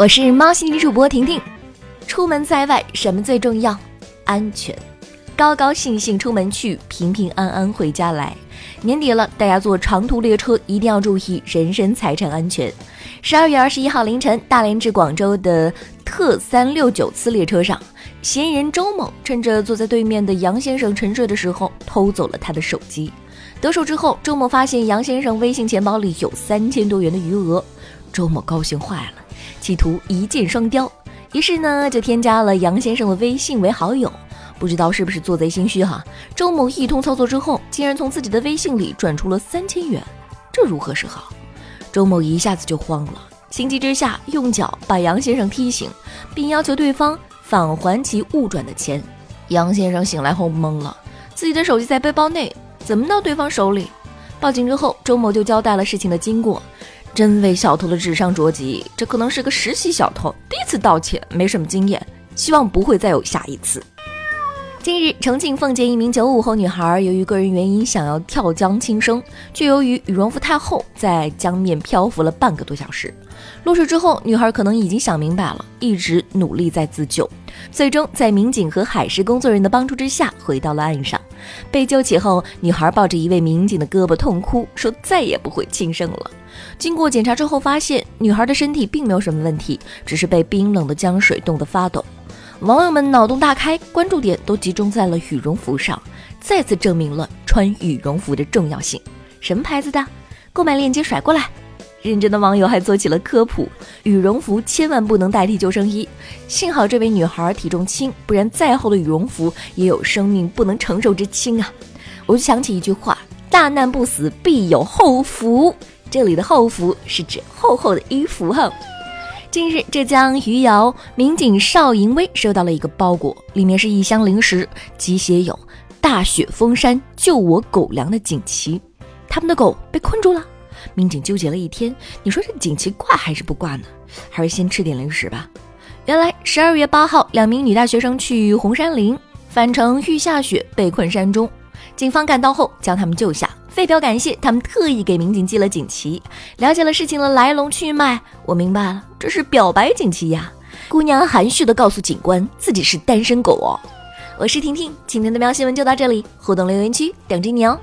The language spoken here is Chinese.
我是猫系女主播婷婷。出门在外，什么最重要？安全。高高兴兴出门去，平平安安回家来。年底了，大家坐长途列车一定要注意人身财产安全。十二月二十一号凌晨，大连至广州的特三六九次列车上，嫌疑人周某趁着坐在对面的杨先生沉睡的时候，偷走了他的手机。得手之后，周某发现杨先生微信钱包里有三千多元的余额，周某高兴坏了，企图一箭双雕，于是呢就添加了杨先生的微信为好友。不知道是不是做贼心虚哈？周某一通操作之后，竟然从自己的微信里转出了三千元，这如何是好？周某一下子就慌了，情急之下用脚把杨先生踢醒，并要求对方返还其误转的钱。杨先生醒来后懵了，自己的手机在背包内，怎么到对方手里？报警之后，周某就交代了事情的经过，真为小偷的智商着急，这可能是个实习小偷，第一次盗窃，没什么经验，希望不会再有下一次。近日，重庆奉节一名九五后女孩由于个人原因想要跳江轻生，却由于羽绒服太厚，在江面漂浮了半个多小时。落水之后，女孩可能已经想明白了，一直努力在自救，最终在民警和海事工作人员的帮助之下回到了岸上。被救起后，女孩抱着一位民警的胳膊痛哭，说再也不会轻生了。经过检查之后，发现女孩的身体并没有什么问题，只是被冰冷的江水冻得发抖。网友们脑洞大开，关注点都集中在了羽绒服上，再次证明了穿羽绒服的重要性。什么牌子的？购买链接甩过来。认真的网友还做起了科普：羽绒服千万不能代替救生衣。幸好这位女孩体重轻，不然再厚的羽绒服也有生命不能承受之轻啊！我就想起一句话：大难不死，必有后福。这里的后福是指厚厚的衣服哈。近日，浙江余姚民警邵银威收到了一个包裹，里面是一箱零食，集写有“大雪封山救我狗粮”的锦旗。他们的狗被困住了，民警纠结了一天，你说这锦旗挂还是不挂呢？还是先吃点零食吧。原来，十二月八号，两名女大学生去红山林返程遇下雪，被困山中，警方赶到后将他们救下。为表感谢，他们特意给民警寄了锦旗。了解了事情的来龙去脉，我明白了，这是表白锦旗呀！姑娘含蓄的告诉警官自己是单身狗哦。我是婷婷，今天的喵新闻就到这里，互动留言区等着你哦。